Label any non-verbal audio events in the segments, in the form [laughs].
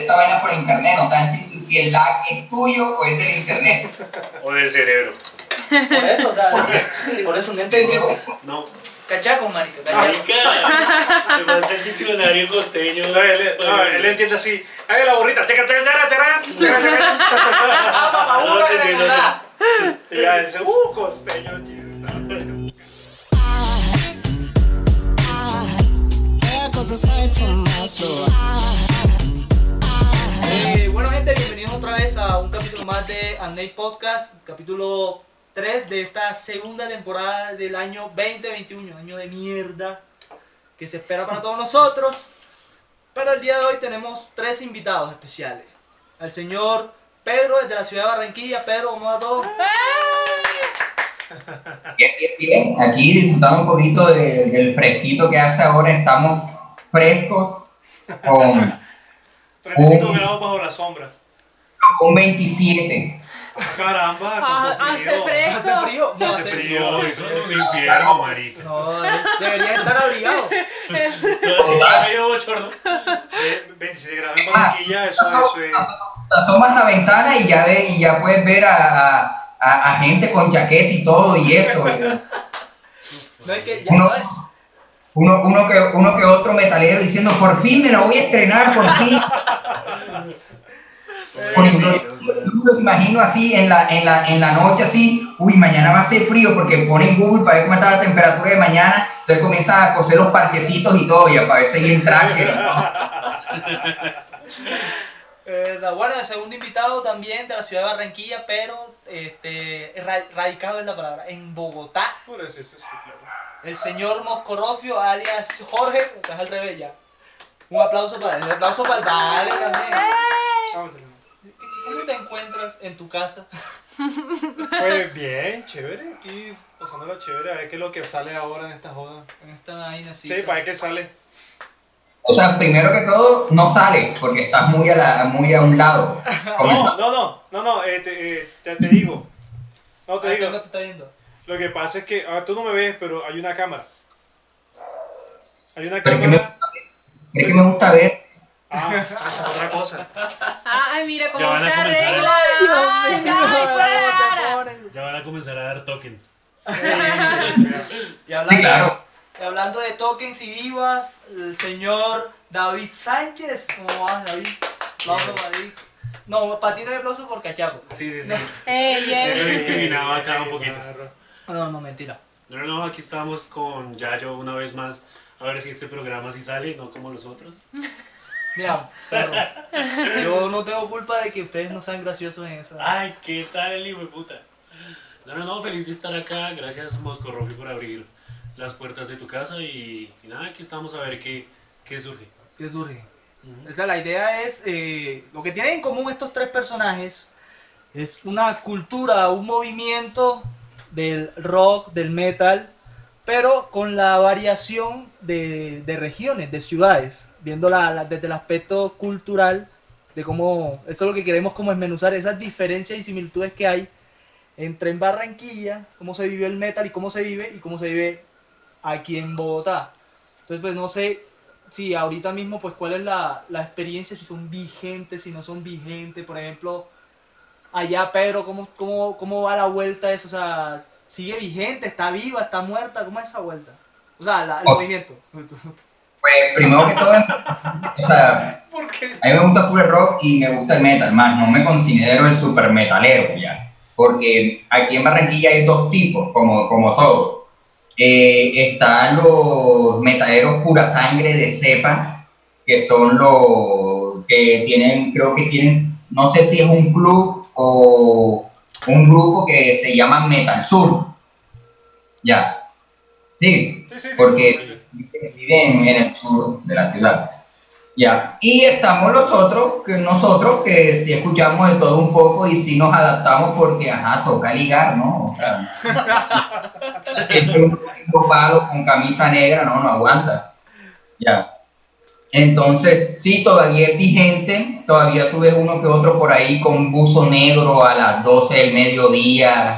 esta vaina por internet, no saben si, si el lag es tuyo o es del internet. [laughs] O del cerebro. Por eso, o sea, por eso no. No. Cachaco, marica. Marica, me falta el diccionario costeño. No, él, no, él entiende así. Haga la burrita. Checa, checa, checa, checa, checa, checa. [laughs] Ah, mamá, No, uno no, que no, le no. da. Y ya dice, uh, costeño, soul. Eh, bueno, gente, bienvenidos otra vez a un capítulo más de Amnate Podcast, capítulo 3 de esta segunda temporada del año 2021, año de mierda que se espera para todos nosotros. Pero el día de hoy tenemos tres invitados especiales. Al señor Pedro desde la ciudad de Barranquilla. Pedro, ¿cómo va todo? Bien, bien, bien. Aquí disfrutando un poquito de- del fresquito que hace ahora, estamos frescos con 35 Oh. grados bajo las sombras. un 27. Caramba, Ah, cuánto hace frío. ¿Hace frío? No, Hace hace frío. Eso es un infierno, marica. No, de- deberías estar abrigado. Yo así que medio bochorno. Eh, 27 grados en Barranquilla, eso, eso es. Asomas la ventana y ya, ve, y ya puedes ver a, a- a- a gente con chaqueta y todo y eso. No es que ya Uno, uno, uno que, uno que otro metalero diciendo, por fin me la voy a estrenar, por fin. [laughs] Por ejemplo, yo me lo imagino así en la, en, la, en la noche así, uy, mañana va a ser frío porque ponen Google para ver cómo está la temperatura de mañana, entonces comienza a coser los parchecitos y todo, y hay en traje. ¿no? [laughs] Eh, la buena, el segundo invitado también de la ciudad de Barranquilla, pero este, ra- radicado en la palabra, en Bogotá. Por eso sí, claro. El señor Moscorofio, alias Jorge, que es al revés ya. Un aplauso para él, un aplauso para el Vale también. Vamos a tener. ¿Qué- qué- ¿Cómo te encuentras en tu casa? Pues bien, chévere. Aquí pasándola chévere. A ver qué es lo que sale ahora en esta joda. En esta vaina así. Sí, para ver qué sale. O sea, primero que todo, no sale porque estás muy a, la, muy a un lado. [laughs] No, no, no, no, no, eh, te, eh, te, te digo. No, te Ah, digo. ¿quién no te está viendo? Lo que pasa es que ah, tú no me ves, pero hay una cámara. Hay una Pero que me, cámara. es que me gusta ver. Ah, es otra cosa. Ay, mira cómo se arregla. Ay. Ya van a comenzar a dar tokens. [laughs] Y Sí, hablando, claro. y hablando de tokens y divas, el señor David Sánchez. ¿Cómo vas, David? Aplauso para David. No, para ti no hay aplauso por cachaco. Sí, sí, sí. [laughs] Discriminado acá un poquito. No, no, mentira. No, no, no, aquí estamos con Yayo una vez más. A ver si este programa sí sale, no como los otros. [laughs] Mira, yo no tengo culpa de que ustedes no sean graciosos en esa. Ay, ¿qué tal el hijo de puta? No, no, no, feliz de estar acá. Gracias, Moscorrofi, por abrir las puertas de tu casa. Y, y nada, aquí estamos a ver qué, qué surge. ¿Qué surge? O sea, la idea es, eh, lo que tienen en común estos tres personajes es una cultura, un movimiento del rock, del metal, pero con la variación de, de regiones, de ciudades, viendo la- la- desde el aspecto cultural, de cómo, eso es lo que queremos como esmenuzar, esas diferencias y similitudes que hay entre en Barranquilla, cómo se vive el metal y cómo se vive, y cómo se vive aquí en Bogotá. Entonces, pues no sé si ahorita mismo, pues cuál es la, la experiencia, si son vigentes, si no son vigentes, por ejemplo, allá Pedro, ¿cómo, cómo, cómo va la vuelta eso? O sea, ¿sigue vigente? ¿Está viva? ¿Está muerta? ¿Cómo es esa vuelta? O sea, la- el Oh. movimiento. Pues primero que todo, o sea, a mí me gusta full rock y me gusta el metal, más no me considero el super metalero ya, porque aquí en Barranquilla hay dos tipos, como, como todo. Eh, están los metaleros pura sangre de cepa, que son los que tienen, creo que tienen, no sé si es un club o un grupo que se llama Metal Sur. Ya. Sí, Sí, sí, sí. porque viven en el sur de la ciudad. Ya. Y estamos los otros, que nosotros que sí escuchamos de todo un poco y sí nos adaptamos porque, ajá, toca ligar, ¿no? O sea, [laughs] palos con camisa negra, no, no aguanta. Ya. Entonces, sí, todavía es vigente, todavía tú ves uno que otro por ahí con buzo negro a las 12 del mediodía,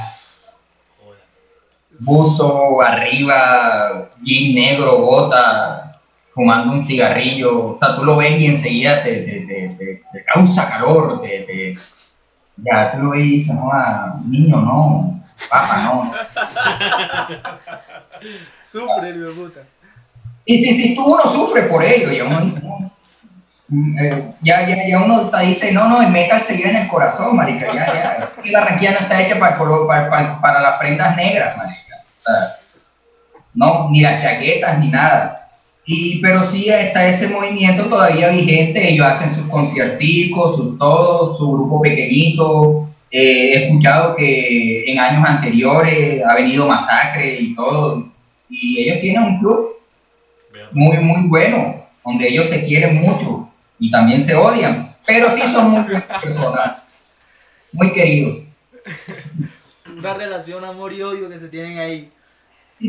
buzo arriba, jean negro, bota, fumando un cigarrillo, o sea, tú lo ves y enseguida te, te- te- te- causa calor, te, ya tú lo ves y dices, no, ah, niño, no, papá, no. [laughs] Sufre de puta. Y si, si tú uno sufre por ello, y uno mm, eh, ya, ya, ya uno te dice, no, no, el metal se lleva en el corazón, marica, ya, ya, la Barranquilla no está hecha para, para, para, para las prendas negras, marica, o sea, no, ni las chaquetas, ni nada. Y, pero sí está ese movimiento todavía vigente, ellos hacen sus concierticos, su todo, su grupo pequeñito. Eh, he escuchado que en años anteriores ha venido Masacre y todo, y ellos tienen un club muy, muy bueno, donde ellos se quieren mucho y también se odian, pero sí son muy buenas personas, muy queridos. Una relación amor y odio que se tienen ahí.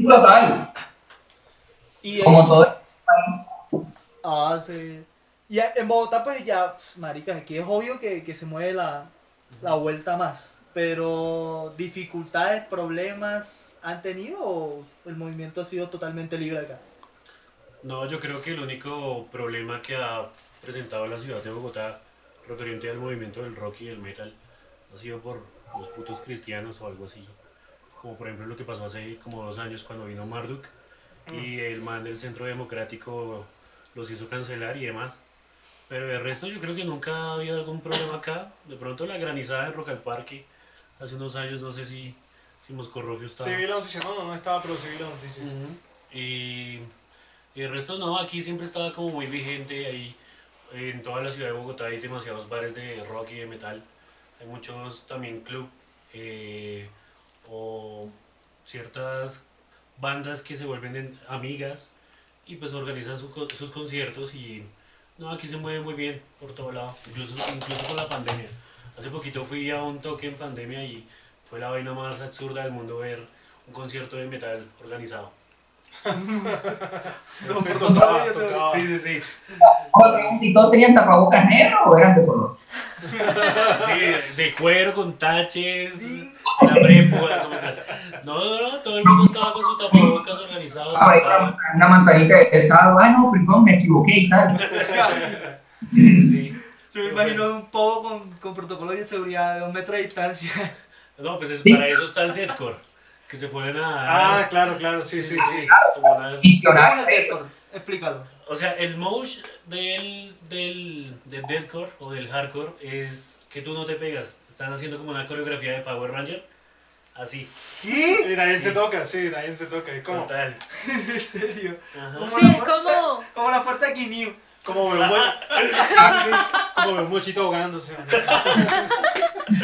Total, Y como todo. Ah, sí. Y en Bogotá, pues ya, pss, marica, aquí es obvio que, que se mueve la, la vuelta más. Pero, ¿dificultades, problemas han tenido o el movimiento ha sido totalmente libre acá? No, yo creo que el único problema que ha presentado la ciudad de Bogotá referente al movimiento del rock y del metal ha sido por los putos cristianos o algo así. Como por ejemplo lo que pasó hace como dos años cuando vino Marduk y el man del Centro Democrático los hizo cancelar y demás. Pero el resto yo creo que nunca ha habido algún problema acá. De pronto la granizada en Rock al Parque hace unos años, no sé si, si Moscorrofio estaba... Sí vi la noticia, no, no, estaba, pero sí vi la noticia. Y, y el resto no, aquí siempre estaba como muy vigente. Ahí en toda la ciudad de Bogotá hay demasiados bares de rock y de metal. Hay muchos también club eh, o ciertas bandas que se vuelven en- amigas y pues organizan su sus conciertos y no, aquí se mueve muy bien por todo lado, incluso, incluso con la pandemia. Hace poquito fui a un toque en pandemia y fue la vaina más absurda del mundo ver un concierto de metal organizado. Protocolo tocaba, tocaba. Sí, sí, sí. ¿Y todos tenían tapabocas negros o eran de color? Sí, de cuero, con taches, alambre de púas, No, no, no, todo el mundo estaba con su tapabocas organizado. Ah, una, una manzanita de pesado, ah, no, perdón, me equivoqué y tal. Sí, sí, sí. Yo me imagino un poco con, con protocolo de seguridad de un metro de distancia. No, pues es- Sí. para eso está el deathcore, que se a... Ah, claro, claro, sí, sí, sí. como ¿Cómo deathcore? Explícalo. O sea, el mosh del, del, del deathcore o del hardcore es que tú no te pegas. Están haciendo como una coreografía de Power Ranger. Así. ¿Qué? Y nadie se toca, sí, nadie se toca. Es como, Total. [laughs] ¿En serio? Ajá. Como Sí, fuerza- como- Como la fuerza Guineo. como veo Ah, sí, como veo un mochito ahogándose. [laughs]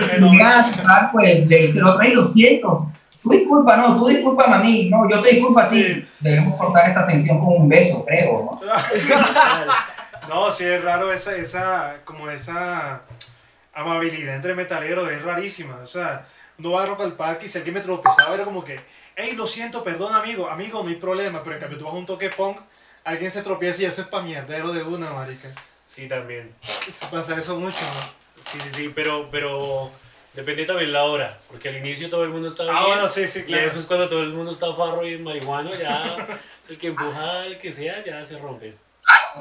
Cuando llegan a cerrar, pues le dice el otro, ay, lo siento. Tú disculpa, no, tú disculpa a mí, no, yo te disculpo a Sí. ti. Debemos cortar esta tensión con un beso, creo, ¿no? [laughs] No, sí es raro esa, esa, como esa amabilidad entre metaleros, es rarísima. O sea, no va a Rock al Parque y si alguien me tropezaba era como que, hey, lo siento, perdón amigo, amigo, no hay problema, pero en cambio tú vas a un toque punk, alguien se tropieza y eso es pa' mierdero de una, marica. Sí, también. Pasa eso mucho, ¿no? Sí, sí, sí, pero, pero depende también la hora, porque al inicio todo el mundo está bien. Ah, bueno, sí, sí, Y claro. después cuando todo el mundo está farro y marihuano, ya el que empuja, el que sea, ya se rompe.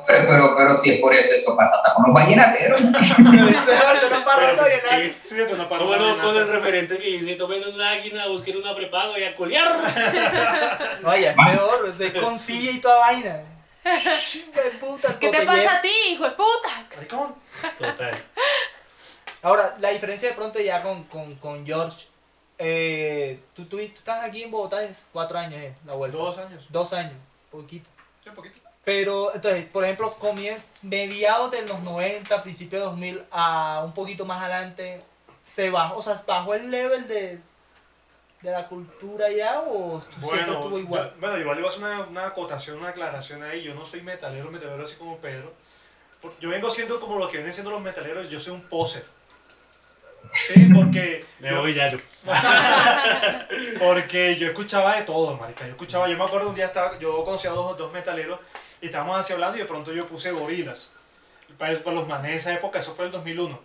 Pero, pero, pero si es por eso, eso pasa hasta con los vallenateros. Dice, [laughs] "Ahorita no paro, Pero, no, pues, ya es que- Sí, esto no pasa ¿Cómo no nada. con el referente que dice, tomen una águila, busquen una prepago y a colear? No, ya es peor, o sea, es con silla y toda vaina. [laughs] Puta, ¿Qué te pasa a ti, hijo de puta? Maricón. Total. Ahora, la diferencia de pronto ya con, con, con George. Eh, tú, tú, tú estás aquí en Bogotá es cuatro años, eh, la vuelta. Dos años. Dos años, poquito. Sí, poquito. Pero, entonces, por ejemplo, comien- mediados de los 90, principios de 2000, a un poquito más adelante, ¿se bajó, o sea, bajó el level de, de la cultura ya o Bueno, estuvo igual? yo- bueno, igual iba a hacer una, una acotación, una aclaración ahí. Yo no soy metalero, metalero así como Pedro. Yo vengo siendo como lo que vienen siendo los metaleros, yo soy un poser. Sí, porque, Me voy ya yo. [laughs] porque yo escuchaba de todo, marica. Yo escuchaba, yo me acuerdo un día estaba, yo conocía a dos, dos metaleros y estábamos así hablando y de pronto yo puse gorilas. para, para los manes de esa época, eso fue el 2001.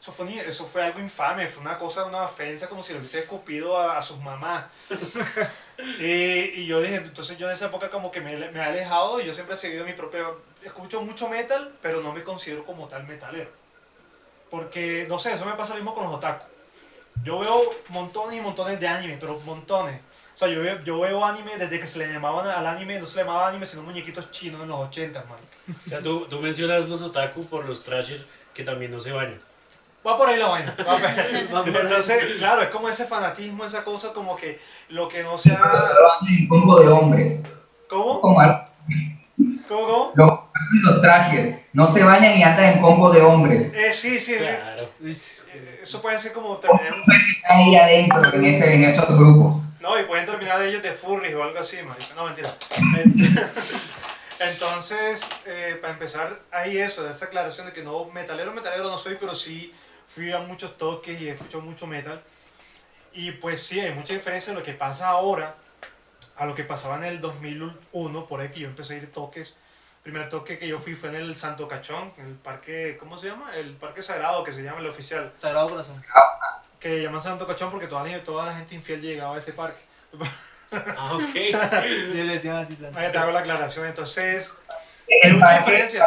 eso, fue, eso fue algo infame, fue una cosa, una ofensa, como si le hubiese escupido a, a sus mamás. [laughs] y, y yo dije, entonces yo de esa época como que me, me he alejado y yo siempre he seguido mi propio... Escucho mucho metal, pero no me considero como tal metalero. Porque, no sé, eso me pasa lo mismo con los otaku. Yo veo montones y montones de anime, pero montones. O sea, yo veo, yo veo anime desde que se le llamaban al anime, no se le llamaba anime, sino muñequitos chinos en los 80, man. O sea, tú, tú mencionas los otaku por los trashers que también no se bañan. Va por ahí la vaina. [laughs] va por- Entonces, claro, es como ese fanatismo, esa cosa como que lo que no sea... Combo de hombres. ¿Cómo? Como algo- ¿Cómo, cómo? los, los trajes no se bañan y andan en combo de hombres. Eh, sí, sí. Claro. eh, Eso puede ser como terminar ahí adentro en, ese, en esos grupos. No, y pueden terminar de ellos de furries o algo así, marica. No, mentira. En- [laughs] Entonces, eh, para empezar, ahí eso, de esa aclaración de que no, metalero, metalero no soy, pero sí fui a muchos toques y escucho mucho metal. Y pues sí, hay mucha diferencia de lo que pasa ahora a lo que pasaba en el 2001, por ahí que yo empecé a ir toques. El primer toque que yo fui fue en el Santo Cachón, en el parque, ¿cómo se llama? El parque sagrado, que se llama el oficial. Sagrado Corazón. Que llaman Santo Cachón porque toda la, toda la gente infiel llegaba a ese parque. Ah, ok. [laughs] Sí, le decían así. Santo. Ahí te hago la aclaración. Entonces, hay El mucha parque, diferencia.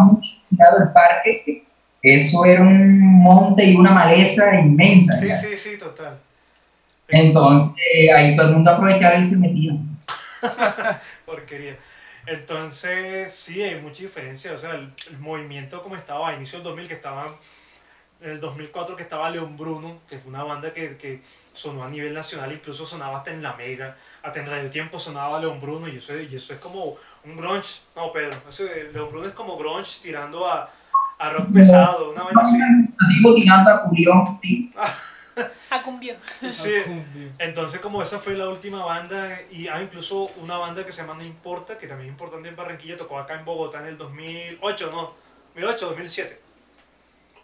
Muy chiquitado el parque, eso era un monte y una maleza inmensa. Sí, ya. sí, sí, total. Entonces ahí todo el mundo aprovechaba y se metía. [laughs] Porquería. Entonces, sí, hay mucha diferencia. O sea, el, el movimiento como estaba a inicio del 2000, que estaba en el 2004, que estaba León Bruno, que fue una banda que, que sonó a nivel nacional, incluso sonaba hasta en La Mega, hasta en Radio Tiempo sonaba León Bruno, y eso, y eso es como un grunge. No, Pedro, eso, León Bruno es como grunge tirando a, a rock pesado, una vaina así. Tirando a [laughs] [laughs] Sí. Entonces, como esa fue la última banda, y hay incluso una banda que se llama No Importa, que también es importante en Barranquilla, tocó acá en Bogotá en el 2008, no, 2008, 2007.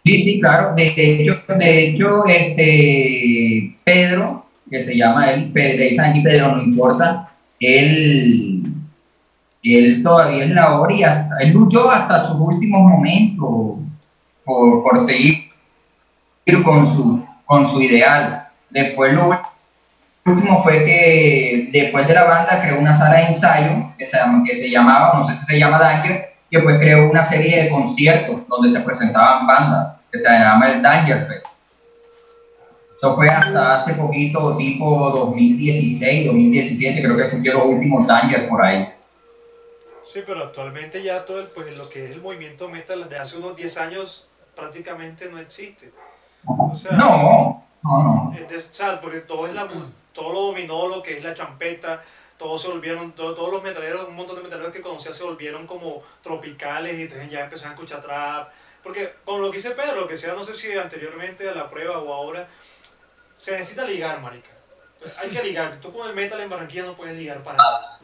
Sí, sí, claro. De hecho, de hecho este, Pedro, que se llama él, Pedro, le dicen aquí Pedro, no importa, él, él todavía es la hora y hasta- él luchó hasta sus últimos momentos por, por seguir con su, con su ideal. Después lo último fue que después de la banda creó una sala de ensayo que se, llama- que se llamaba, no sé si se llama Danger, y después creó una serie de conciertos donde se presentaban bandas, que se llama el Danger Fest. Eso fue hasta hace poquito, tipo 2016, 2017, creo que escuché los últimos Danger por ahí. Sí, pero actualmente ya todo el, pues, lo que es el movimiento metal de hace unos 10 años prácticamente no existe. O sea, No, no, no. es de- o sea, porque todo, es la, todo lo dominó lo que es la champeta, todos se volvieron, todo- todos los metaleros, un montón de metaleros que conocía se volvieron como tropicales y entonces ya empezaron a escuchar trap. Porque con lo que dice Pedro, que sea, no sé si anteriormente a la prueba o ahora, se necesita ligar, marica. Hay que ligar. Tú con el metal en Barranquilla no puedes ligar para nada.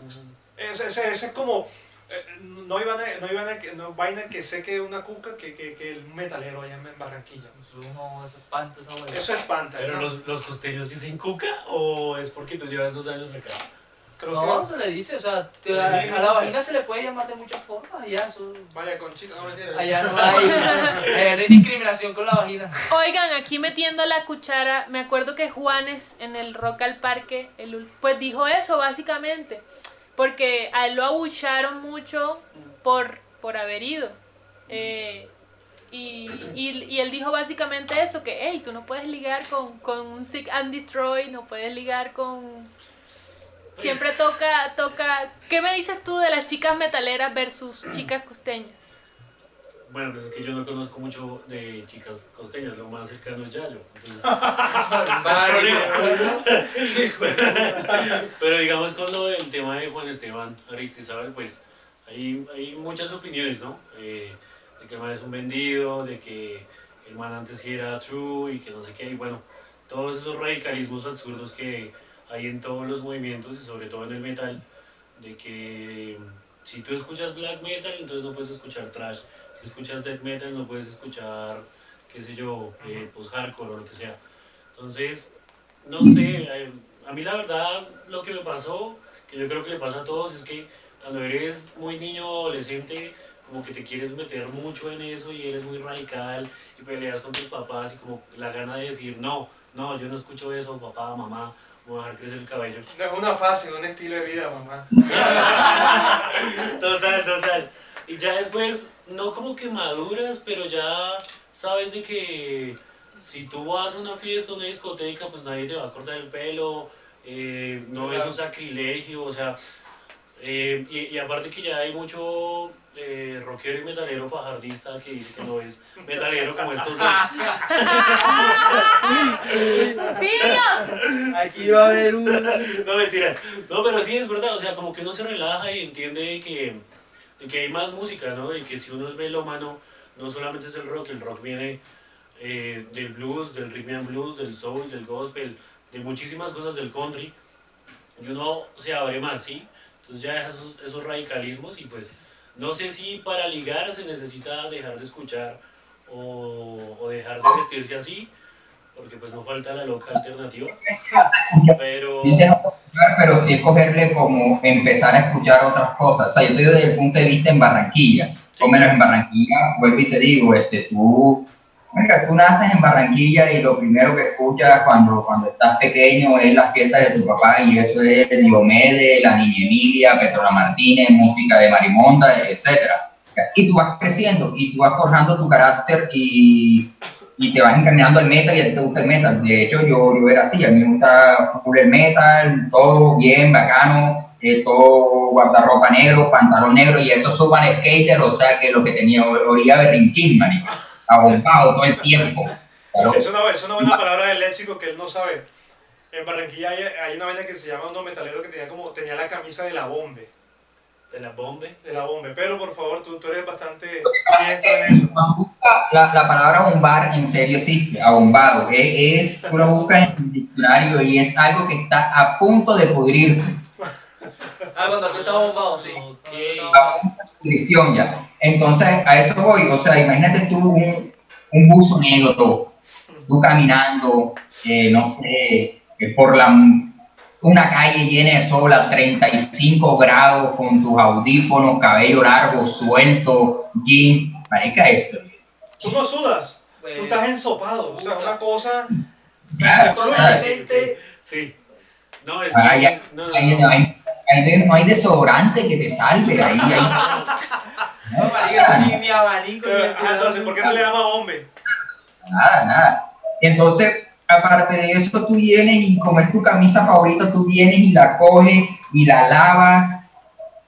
Ese, ese- ese es como... eh, No hay, vaina, no vaina que, no vaina que sé que una cuca que, que, que el metalero allá en Barranquilla. Eso no, eso espanta esa hueá. Eso espanta. ¿Pero los, los costeños dicen cuca o es porque tú llevas dos años acá? creo No, que... se le dice, o sea, te- a, a la vagina se le puede llamar de muchas formas, allá eso... Vaya, conchita, no mentira. Allá no hay, allá no hay discriminación con la vagina. Oigan, aquí metiendo la cuchara, me acuerdo que Juanes en el Rock al Parque, el pues dijo eso básicamente, porque a él lo abucharon mucho por, por haber ido. Eh, y, y, y él dijo básicamente eso, que hey, tú no puedes ligar con, con un Sick and Destroy, no puedes ligar con... Siempre toca, toca... ¿Qué me dices tú de las chicas metaleras versus chicas costeñas? Bueno, pues es que yo no conozco mucho de chicas costeñas, lo más cercano es Yayo. Entonces, [laughs] Pero digamos con lo del tema de Juan Esteban Aristizabal, pues hay, hay muchas opiniones, ¿no? Eh, de que el man es un vendido, de que el man antes sí era true y que no sé qué, y bueno, todos esos radicalismos absurdos que hay en todos los movimientos y sobre todo en el metal, de que si tú escuchas black metal, entonces no puedes escuchar trash, escuchas death metal, no puedes escuchar, qué sé yo, eh, post-hardcore o lo que sea. Entonces, no sé, eh, a mí la verdad lo que me pasó, que yo creo que le pasa a todos, es que cuando eres muy niño, adolescente, como que te quieres meter mucho en eso y eres muy radical y peleas con tus papás y como la gana de decir, no, no, yo no escucho eso, papá, mamá, voy a dejar crecer el cabello. No es una fase, es un estilo de vida, mamá. [laughs] Total, total. Y ya después, no como que maduras, pero ya sabes de que si tú vas a una fiesta, una discoteca, pues nadie te va a cortar el pelo, eh, no es un sacrilegio, o sea, eh, y, y aparte que ya hay mucho eh, rockero y metalero fajardista que dice que no es metalero como estos dos. ¡Tíos! Aquí va a haber un... No mentiras. No, pero sí es verdad, o sea, como que uno se relaja y entiende que, que hay más música, ¿no? Y que si uno es melómano, no solamente es el rock, el rock viene eh, del blues, del rhythm and blues, del soul, del gospel, de muchísimas cosas del country. Y uno se abre más, ¿sí? Entonces ya deja esos, esos radicalismos y pues no sé si para ligar se necesita dejar de escuchar o, o dejar de vestirse así, porque pues no falta la loca alternativa. [laughs] Pero... Pero sí escogerle como empezar a escuchar otras cosas. O sea, yo estoy desde el punto de vista en Barranquilla. Por menos en Barranquilla, vuelvo y te digo, este, tú, marica, tú naces en Barranquilla y lo primero que escuchas cuando, cuando estás pequeño es las fiestas de tu papá y eso es Diomedes, la Niña Emilia, Petrola Martínez, música de Marimonda, etcétera. Y tú vas creciendo y tú vas forjando tu carácter y, y te vas encaminando al metal y a ti te gusta el metal. De hecho, yo, yo era así, a mí me gusta full el metal, todo bien, bacano, eh, todo guardarropa negro, pantalón negro y eso suban skater, o sea que lo que tenía olía berrinquín, marico, abombado todo el tiempo. Claro. Es una, buena palabra del léxico que él no sabe. En Barranquilla hay, hay una vaina que se llama uno metalero que tenía como tenía la camisa de la bombe. De la bomba. De la bombe. Pero por favor, tú, tú eres bastante diestro en eso. Cuando busca la, la palabra bombar en serio existe, abombado, eh, es, tú lo buscas en el diccionario y es algo que está a punto de pudrirse. [laughs] Ah, cuando aquí está bombado, sí. Ok. a punto de pudrición ya. Entonces, a eso voy, o sea, imagínate tú un, un buzo negro, tú caminando, eh, no sé, eh, por la, una calle llena de sol a 35 grados con tus audífonos, cabello largo, suelto, jean, marica, eso es. Tú no sudas. Pues, Tú estás ensopado. O sea, una cosa. Claro. Totalmente. Sí. No, es Ah, que... ya. no, no, Ahí no. hay, no hay desodorante que te salve, ahí, ahí. [laughs] No, marica, ni, ni abanico. ni Pero, entonces, ¿por qué se le llama bombe? Nada, nada. Entonces, aparte de eso, tú vienes y como es tu camisa favorita, tú vienes y la coges y la lavas.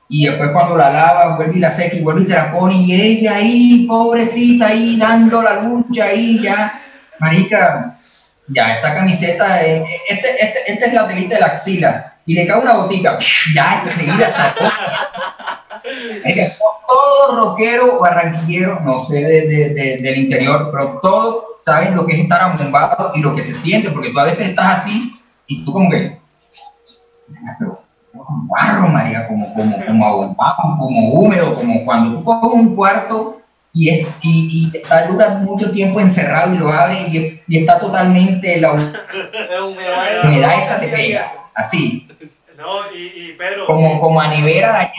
Y después cuando la lavas, vuelve y la seca y vuelve y te la pones. Y ella ahí, pobrecita, ahí dando la lucha, ahí ya. Marica, ya, esa camiseta, eh, este, este, esta es la telita de la axila. Y le cae una botica, ya, enseguida sacó. Todo rockero barranquillero, no sé de, de- de- del interior, pero todos saben lo que es estar abombado y lo que se siente, porque tú a veces estás así y tú como que, pero, barro, María, como, como, como abombado, como húmedo, como cuando tú coges un cuarto y, es, y, y está dura mucho tiempo encerrado y lo abres y, y está totalmente la [laughs] humedad. humedad esa te pega, así, No, y, y Pedro. como, como a nevera dañada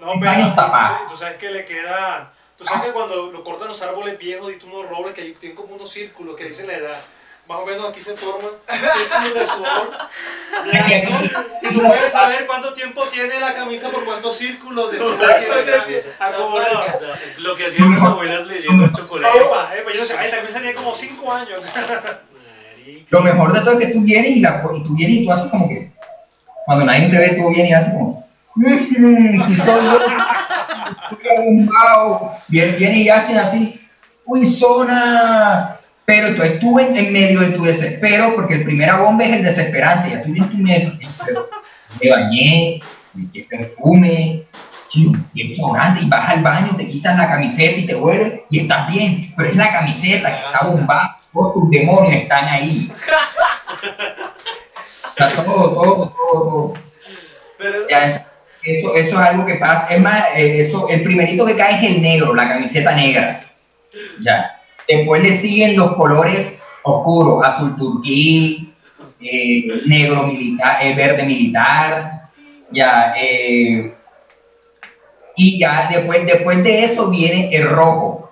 No, pero años tú, tú sabes que le queda. Tú sabes que cuando lo cortan los árboles viejos y tú unos robles que tienen como unos círculos que dicen la edad. Más o menos aquí se forman círculos de sudor. blanco, Y tú puedes saber cuánto tiempo tiene la camisa por cuántos círculos de sudor. Lo que hacían mis abuelas leyendo el chocolate. Epa, epa, yo no sé, ay, también tenía como 5 años. Lo mejor de todo es que tú vienes y, la, y tú vienes y tú haces como que, cuando nadie te ve, tú vienes y haces como, "Mm, si soy yo, estoy [laughs] abombado". Viene, viene y haces así, uy, zona. Pero entonces tú en, en medio de tu desespero, porque el primer bomba es el desesperante, ya tú vienes en medio, me bañé, me eché perfume, tío, qué desodorante, y vas al baño, te quitas la camiseta y te vuelves y estás bien, pero es la camiseta que está bombada, todos tus demonios están ahí. [laughs] Está todo, todo, todo, todo. Pero Ya, eso, eso es algo que pasa. Es más, eh, eso, el primerito que cae es el negro, la camiseta negra. Ya. Después le siguen los colores oscuros, azul turquí, eh, negro militar, eh, verde militar. Ya. eh, Y ya después, después de eso viene el rojo.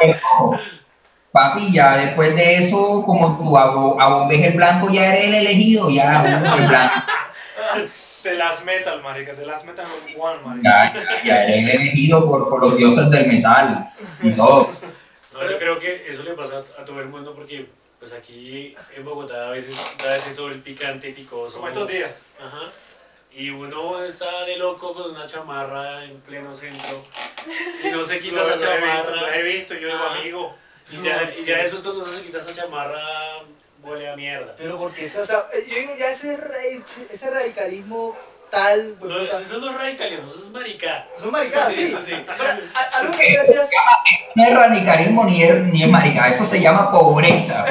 El rojo. Papi, ya después de eso, como tú abo- abombes el blanco, ya eres el elegido, ya el blanco. De las metal, marica. De las metal one, marica. Ya, ya, ya eres elegido por, por los dioses del metal y todo. [laughs] No, yo creo que eso le pasa a, todo el mundo porque pues aquí en Bogotá a veces da ese sobre el picante picoso. Como estos días. Ajá. Y uno está de loco con una chamarra en pleno centro y no se quita [laughs] esa he visto, chamarra. lo he visto, yo digo, amigo. Y ya, y ya después cuando uno se quita esa chamarra huele a mierda. Pero porque eso, o sea, yo digo, ya ese, ese radicalismo tal, No, pues, puta, eso no es radicalismo, eso es marica. son maricadas, sí. Eso sí. Pero, a- algo que decías, No es radicalismo ni es, ni es marica, eso se llama pobreza.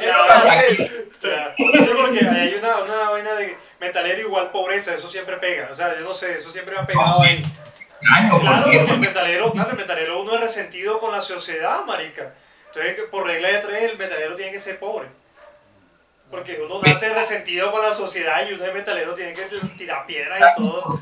Eso porque ahí hay una, una vaina de metalero igual pobreza, eso siempre pega. O sea, yo no sé, eso siempre ha pegado. Año, Claro, porque porque el metalero, claro, el metalero uno es resentido con la sociedad, marica. Entonces, por regla de tres, el metalero tiene que ser pobre. Porque uno nace resentido con la sociedad y uno es metalero tiene que tirar piedras y todo.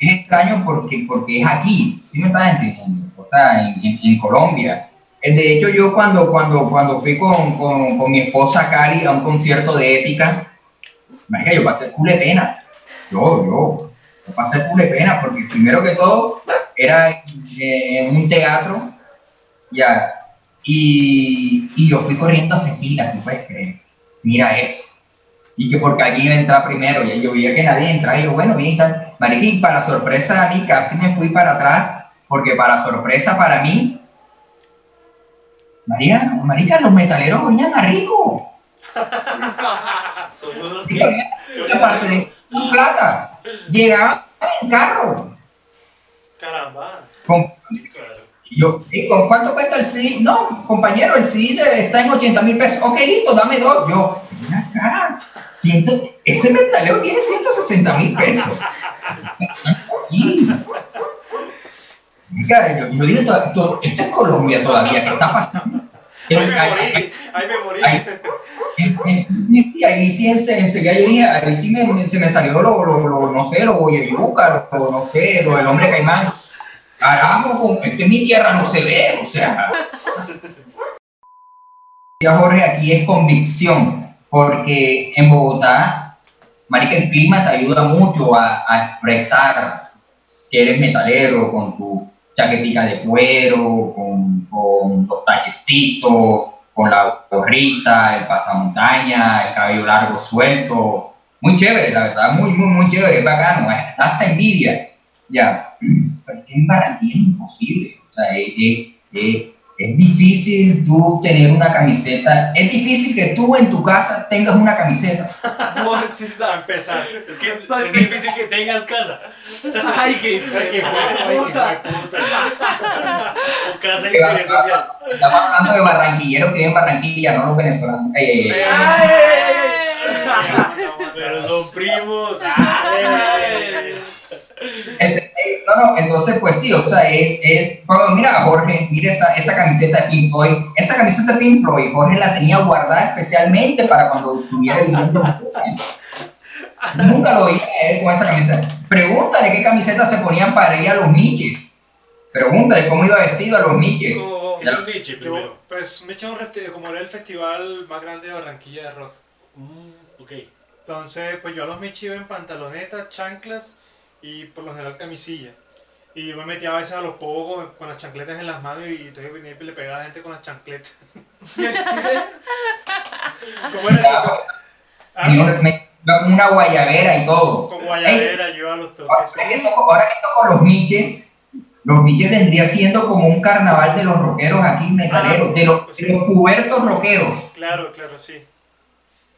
es extraño porque, porque es aquí, ¿sí me estás entendiendo? O sea, en, en- en Colombia. Eh, De hecho, yo cuando, cuando, cuando fui con, con, con mi esposa Cali a un concierto de épica, marica, yo pasé culo de pena. Yo, yo, yo pasé culo de pena porque primero que todo era en, en un teatro, ya, y, y yo fui corriendo hacia filas, ¿tú puedes creer? Mira eso y que porque allí iba a entrar primero, y yo veía que nadie entraba, y yo, bueno, bien, y tal. Marica, y para sorpresa a mí, casi me fui para atrás, porque para sorpresa para mí, María, marica, los metaleros olían a rico. [laughs] Y que... aparte de su plata, llegaban en carro. Caramba. Con, Claro. Yo, ¿y con cuánto cuesta el CD? No, compañero, el CD está en 80 mil pesos. Ok, listo, dame dos. Yo, ven acá, ciento, ese metalero tiene 160 mil pesos. Mira, yo, yo digo, to- to- esto es Colombia todavía, ¿qué está pasando? Ahí me morí, ahí me morí. ahí sí ense- enseguida yo dije, ahí sí me, se me salió lo, lo, lo- no sé, lo boyeyuca, lo, no sé, lo del hombre caimán. Carajo, esto en mi tierra no se ve, o sea. Jorge, aquí es convicción, porque en Bogotá, marica, el clima te ayuda mucho a, expresar que eres metalero con tu chaquetica de cuero, con, con los tallecitos, con la gorrita, el pasamontaña, el cabello largo suelto. Muy chévere, la verdad, muy, muy, muy chévere, es bacano, hasta envidia. Ya, pero es que en Barranquilla es imposible, o sea, es, es- es- es difícil tú tener una camiseta, es difícil que tú en tu casa tengas una camiseta. [laughs] no, sí, A sabe. empezar. Es que [laughs] es difícil que tengas casa. Ay, qué [laughs] Ay, qué ay, puta. puta. O casa de interés social. Estamos hablando de barranquilleros que viven en Barranquilla, no los venezolanos. Eh, eh, Pero son primos. Este, eh, no, no, entonces pues sí, o sea, es, es, bueno, mira Jorge, mira esa, esa camiseta de Pink Floyd, esa camiseta de Pink Floyd, Jorge la tenía guardada especialmente para cuando estuviera viviendo. [laughs] Nunca lo veía a él con esa camiseta. Pregúntale qué camiseta se ponían para ir a los miches. Pregúntale cómo iba vestido a los miches. ¿Qué es un niche primero? Yo, pues un resti- como era el festival más grande de Barranquilla de rock. Mm, ok. Entonces, pues yo a los Michi iba en pantalonetas, chanclas y por lo general camisilla. Y yo me metía a veces a los pogos con, con las chancletas en las manos y entonces venía y le pegaba a la gente con las chancletas. [laughs] ¿Cómo era eso? Ah, me- una guayabera y todo. con guayabera yo a los Ahora toques. que toco, ahora que toco los miches, los miches vendría siendo como un carnaval de los rockeros aquí metaleros, de los, de los pubertos rockeros. Claro, claro, sí.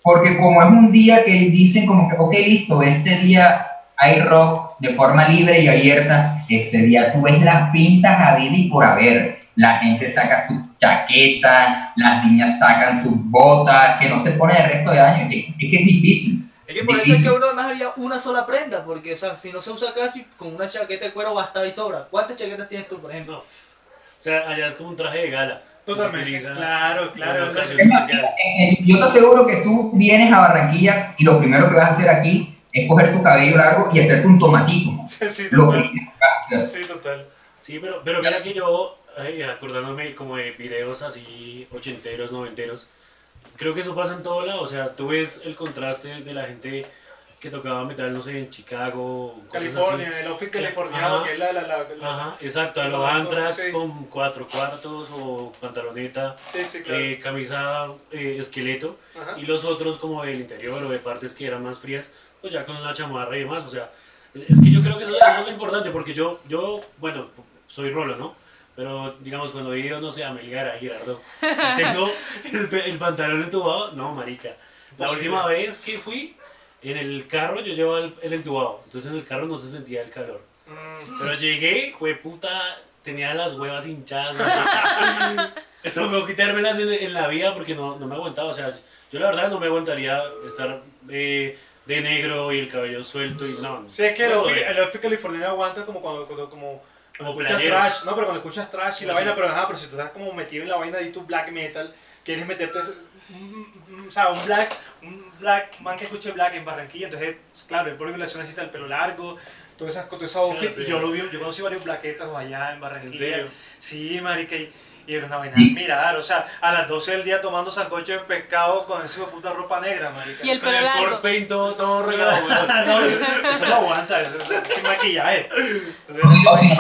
Porque como es un día que dicen como que, ok, listo, este día hay rock de forma libre y abierta, ese día tú ves las pintas a y por haber. La gente saca sus chaquetas, las niñas sacan sus botas, que no se pone el resto de año. Es, es que es difícil. Es que por eso es que uno además había una sola prenda, porque o sea, si no se usa casi, con una chaqueta de cuero bastaba y sobra. ¿Cuántas chaquetas tienes tú, por ejemplo? O sea, allá es como un traje de gala. Totalmente. Claro, claro. Es más, especial. eh, yo te aseguro que tú vienes a Barranquilla y lo primero que vas a hacer aquí es coger tu cabello largo y hacerte un tomatico. [laughs] Sí, sí, Lo total. que- Sí, total. Sí, pero, pero mira que yo, ay, acordándome como de videos así ochenteros, noventeros, creo que eso pasa en todo lado. O sea, tú ves el contraste de la gente que tocaba metal, no sé, en Chicago, California, así. el outfit californiano, Ajá. que es la... la, la, la- Ajá, exacto, a los Anthrax sí. con cuatro cuartos o pantaloneta, Sí, sí, claro. eh, camisa eh, esqueleto Ajá. y los otros como del interior o de partes que eran más frías, pues ya con la chamarra y demás. O sea, es, es que yo creo que eso, eso es lo importante porque yo, yo, bueno, soy rolo, ¿no? Pero digamos, cuando he ido, no sé, a Melgar, a Girardot, y [laughs] tengo el, el pantalón entubado, no, marica. La Imposible. última vez que fui, en el carro yo llevaba el, el entubado, entonces en el carro no se sentía el calor. Mm, Pero llegué, fue puta, tenía las huevas hinchadas. [laughs] Me tocó quitármelas en, en la vida porque no, no me aguantaba. O sea, yo la verdad no me aguantaría estar eh, de negro y el cabello suelto y no. Sí, es que el no podría. el outfit californiano aguanta como cuando, cuando- como, Como escuchas playero. trash, no, pero cuando escuchas trash y la Sí. vaina, pero ajá, pero si tú estás como metido en la vaina de tu black metal, quieres meterte, o sea, un black, un black man que escuche black en Barranquilla, entonces, claro, el público le necesita el pelo largo, todas esas outfits, sí. yo lo vi, yo conocí varios blaquetas allá en Barranquilla. ¿En serio? Sí, marica, y, y era una vaina Sí. mirar, o sea, a las 12 del día tomando sancocho de pescado con esa puta ropa negra, marica. Y el Con pelo el largo. corpse paint todo, todo weón. [laughs] no, eso no aguanta, eso es sin maquillaje. Entonces, O si no lo ves,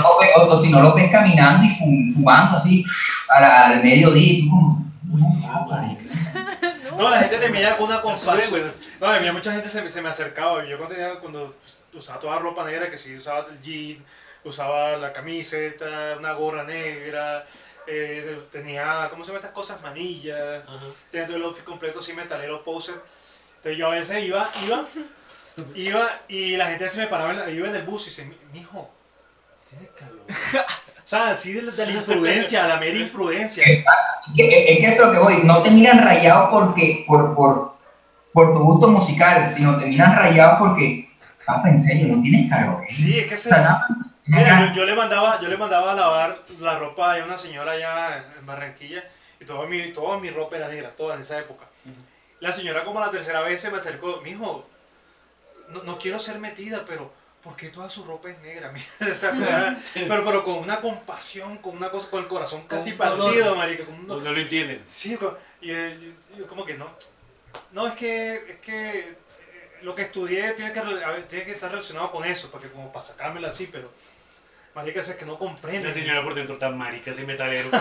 o si no lo ves caminando y fu- fumando así a la- al mediodía tú como... Uy, no, marica. [laughs] No, la gente te mira con una weón. No, a mí mucha gente se, me- se me acercaba. Yo cuando, tenía- cuando pues, usaba toda ropa negra, que sí, usaba el jean, usaba la camiseta, una gorra negra, eh, tenía, ¿cómo se llaman estas cosas? Manillas, tenía todo el outfit completo así, metalero, poser. Entonces yo a veces iba, iba, iba y la gente se me paraba, en la- iba en el bus y dice, "Mi- mijo, tienes calor. O sea, así de, la- de la imprudencia, la mera imprudencia. Es que, es que es lo que voy, no te miran rayado porque, por, por, por tu gusto musical, sino te miran rayado porque, papá, en serio, no tienes calor. ¿eh? Sí, es que O se... sea, nada, Mira, yo, yo le mandaba, yo le mandaba a lavar la ropa a una señora allá en Barranquilla y toda mi, toda mi ropa era negra, toda en esa época. La señora como la tercera vez se me acercó, mijo, no, no quiero ser metida, pero ¿por qué toda su ropa es negra? [laughs] Pero, pero con una compasión, con una cosa, con el corazón casi partido, marica. Con No, un- no lo entienden. Sí, y eh, como que no. No, es que, es que eh, lo que estudié tiene que, tiene que estar relacionado con eso, porque como para sacármela así, pero marica es que no comprende. La señora por dentro tan marica, ese metalero. [laughs]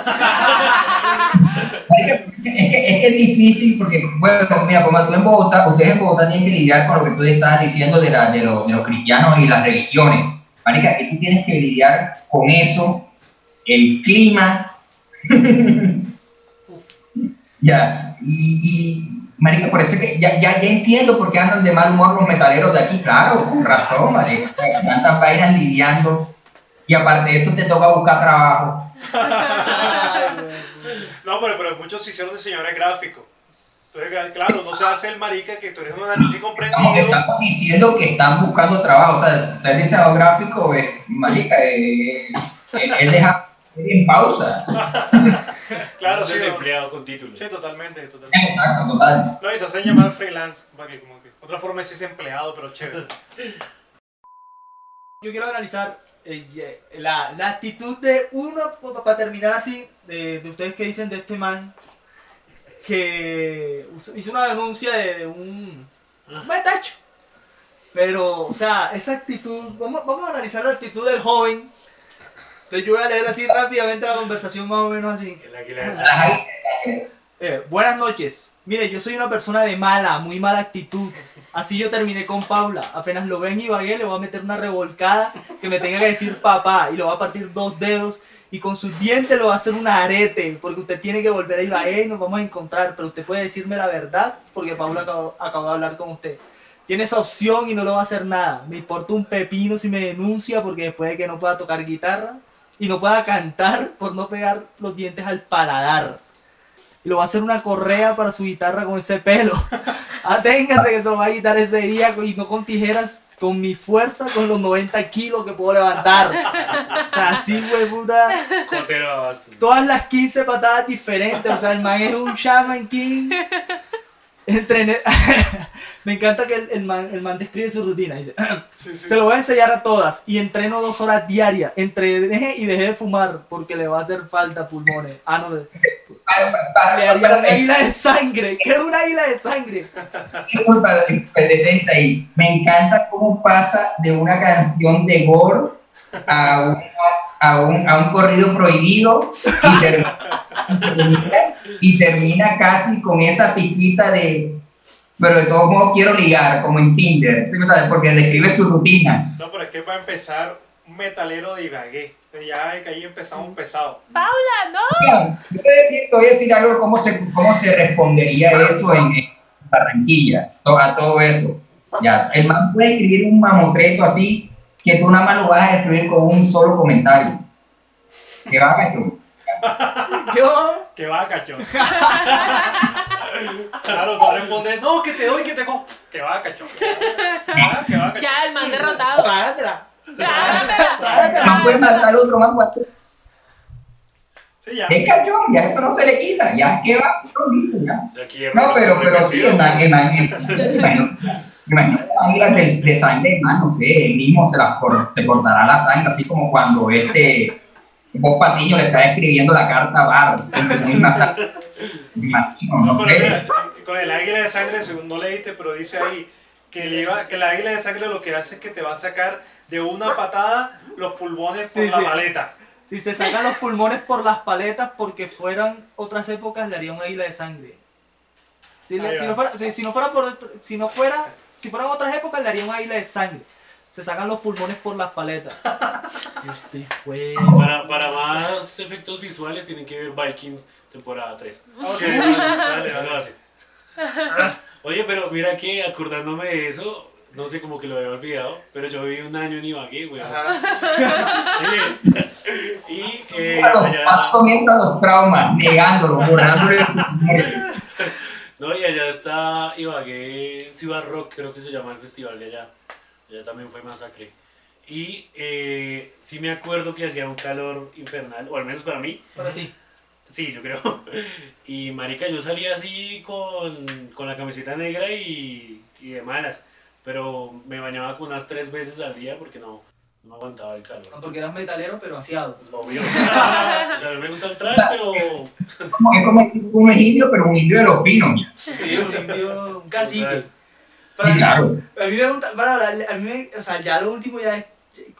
Es que, es que es difícil porque, bueno, mira, como tú en Bogotá, ustedes en Bogotá tienen que lidiar con lo que tú estabas diciendo de, la, de, lo- de los cristianos y las religiones. Marica, que tú tienes que lidiar con eso, el clima. [laughs] ya, y, y, marica, por eso es que ya, ya, ya entiendo por qué andan de mal humor los metaleros de aquí, claro, con razón, marica. Tantas vainas lidiando. Y aparte de eso te toca buscar trabajo. [laughs] No, pero, pero muchos se hicieron diseñadores gráficos. Entonces, claro, no se hace el marica que tú eres un artista Estamos, incomprendido. estamos diciendo que están buscando trabajo, o sea, ser diseñador gráfico es, marica, es, es dejar en pausa. [laughs] Claro, Es sí. un no. desempleado con título. Sí, totalmente, totalmente. Exacto, total. No, y se hacen llamar freelance, para que como que otra forma de decirse empleado, pero chévere. Yo quiero analizar eh, la, la actitud de uno, para terminar así, de, de ustedes que dicen de este man, que hizo una denuncia de un, un metacho. Pero, o sea, esa actitud, vamos, vamos a analizar la actitud del joven. Entonces yo voy a leer así rápidamente la conversación más o menos así. Eh, buenas noches. Mire, yo soy una persona de mala, muy mala actitud. Así yo terminé con Paula. Apenas lo ven y Ibagué le voy a meter una revolcada que me tenga que decir papá y le va a partir dos dedos y con sus dientes le va a hacer un arete porque usted tiene que volver a Ibagué y nos vamos a encontrar. Pero usted puede decirme la verdad porque Paula acabó, acabó de hablar con usted. Tiene esa opción y no le va a hacer nada. Me importa un pepino si me denuncia porque después de que no pueda tocar guitarra y no pueda cantar por no pegar los dientes al paladar y lo va a hacer una correa para su guitarra con ese pelo. [laughs] Aténgase que se lo va a quitar ese día y no con tijeras, con mi fuerza, con los 90 kilos que puedo levantar. O sea, así, güey, puta. Todas las 15 patadas diferentes. O sea, el man es un Shaman King. Entrené. [laughs] Me encanta que el, el man, el man describe su rutina. Dice: [clears throat] Sí, sí. Se lo voy a enseñar a todas. Y entreno dos horas diarias. Entre dejé y dejé de fumar porque le va a hacer falta pulmones. Ah, no. de- Para- para- Le haría una isla de sangre. ¿Qué es una isla de sangre? Disculpa, detente ahí. Me encanta cómo pasa de una canción de gore a, una- a, un, a un corrido prohibido y termina, y termina casi con esa pistita de. Pero de todos modos quiero ligar, como en Tinder, ¿sí porque describe su rutina. No, pero es que va a empezar un metalero de Ibagué. Ya que ahí empezamos pesado. Paula, no. Yo te voy a decir, te voy a decir algo de cómo se, cómo se respondería eso en, en Barranquilla, a todo eso. Ya, el man puede escribir un mamotreto así que tú nada más lo vas a destruir con un solo comentario. Que va a tú. [laughs] Yo. Que va, cachón. [laughs] claro, tú responder, no, que te doy, que te co. Que va, cachón. Que va, cachón. Ya, el man derrotado. Trágatela. El man puede matar al otro man. cuatro- Sí, ya. Es cayón, ya eso no se le quita. Ya, ¿qué va? No, listo, ya. Es No, pero, pero sí, el man, el man, [laughs] el- imagínate las águilas de, de sangre, man, no sé, él mismo se, las cor- se cortará la sangre, así como cuando este Bob Patiño le está escribiendo la carta a Bar, imagino, No, no pero sé. mira, con el águila de sangre, según no leíste, pero dice ahí que el, iba- que el águila de sangre lo que hace es que te va a sacar de una patada los pulmones por Sí, la sí. maleta. Si se sacan los pulmones por las paletas porque fueran otras épocas le haría una isla de sangre. Si, le- no fuera, si, si no fuera por otro- si no fuera, si fueran otras épocas le haría una isla de sangre. Se sacan los pulmones por las paletas. [laughs] Este fue. Para, para más efectos visuales tienen que ver Vikings temporada 3. Ok, dale, dale, así. Oye, pero mira que acordándome de eso, no sé como que lo había olvidado, pero yo viví un año en Ibagué, güey. [laughs] Y eh, allá, comienzan los traumas, negándolo, borrándole. No, y allá está Ibagué, Ciudad Rock, creo que se llama el festival de allá. Allá también fue masacre. Y eh, sí me acuerdo que hacía un calor infernal, o al menos para mí, Para ti. Sí, yo creo. [laughs] Y marica, yo salía así con, con la camiseta negra y, y de malas. Pero me bañaba con unas tres veces al día porque no, no me aguantaba el No, calor. porque eras metalero pero aseado. Obvio. [laughs] o sea, a mí me gusta el trash, pero... Es como un indio, pero un indio de los pinos. Sí, un indio, un cacique. Para claro. A mí me gusta, para, hablar- a mí me- o sea, ya lo último ya es,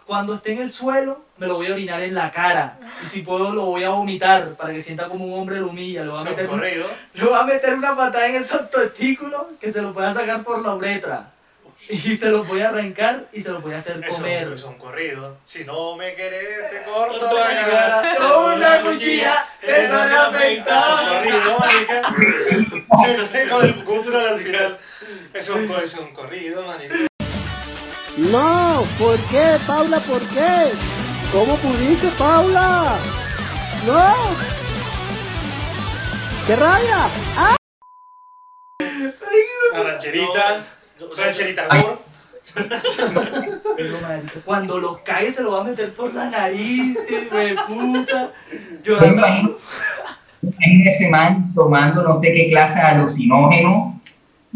cuando esté en el suelo, me lo voy a orinar en la cara. Y si puedo, lo voy a vomitar para que sienta como un hombre lo humilla. Le voy a meter, un- le voy a meter una patada en esos [laughs] testículos que se lo pueda sacar por la uretra. [laughs] Y se lo voy a arrancar y se lo voy a hacer Eso comer. es un corrido. Si no me querés, te corto la cara. con una cuchilla, eso me afecta. Es un corrido, marica. [laughs] Sí, sí, con el cultural al final. Es un, es un corrido, marica. No, ¿por qué, Paula? ¿Por qué? ¿Cómo pudiste, Paula? No. ¡Qué rabia! La rancherita. No, Pero, marico, [laughs] Cuando los cague se lo va a meter por la nariz, de puta. Yo me imagino, me imagino ese man tomando no sé qué clase de alucinógeno,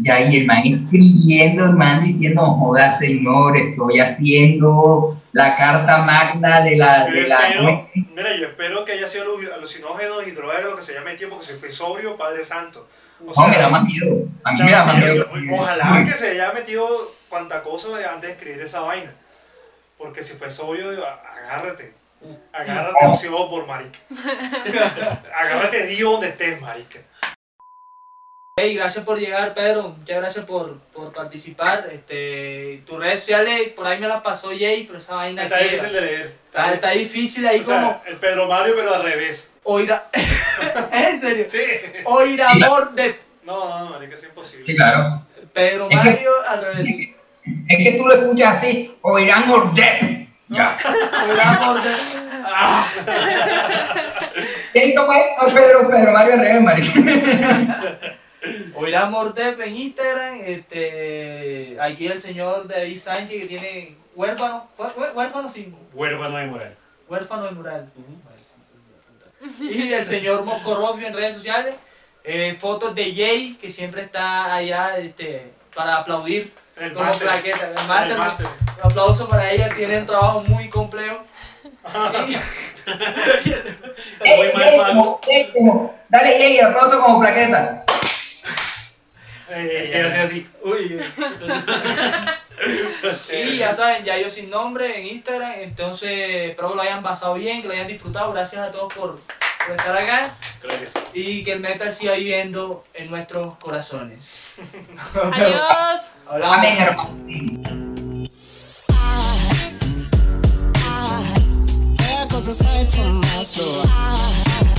y ahí el man escribiendo, el man diciendo, joda señor, estoy haciendo la carta magna de la... Yo De la mira, yo espero que haya sido alu- alucinógenos y drogas lo que se haya metido porque se fue sobrio, Padre Santo. O no, me da más miedo. A mí me da más miedo. yo- ojalá que se haya metido cuanta cosa antes de escribir esa vaina. Porque si fue sobrio, a- agárrate. Agárrate Oh. Por marica. [laughs] agárrate Dios donde estés, marica. Hey, gracias por llegar, Pedro. Muchas gracias por, por participar. Este, tus redes sociales, por ahí me las pasó Jay, pero esa vaina Está queda. difícil de leer. Está, está difícil ahí O sea, como el Pedro Mario, pero al revés. oira. [laughs] en serio. Sí. Oira amor de No, no, marica, es Sí, imposible. claro. Pedro Es que- Mario al revés. Es que tú lo escuchas así, oirán Ordep. Ya. Oira amor de. [laughs] Ah. ¿Quién toma esto? Pedro, Pedro Mario al revés, marica. [laughs] Oira Mordep en Instagram. Este, aquí el señor David Sánchez que tiene huérfano. ¿Fue- fue- Huérfano sí. Huérfano de moral. Huérfano de mural. Y el señor Moscorrofio en redes sociales. Eh, fotos de Jay, que siempre está allá este, para aplaudir El como máster. plaqueta. El El máster, un aplauso para ella, tiene un trabajo muy complejo. [laughs] Muy mal ey, pago. como- ey, como- Dale, ey, aplauso como plaqueta. Eh, Que hace así. Uy. [laughs] y ya saben, ya yo sin nombre en Instagram, entonces espero que lo hayan pasado bien, que lo hayan disfrutado, gracias a todos por, por estar acá Gracias. y que el metal siga viviendo en nuestros corazones. [laughs] Adiós. Hablamos. Amén, hermano. Sight from my soul.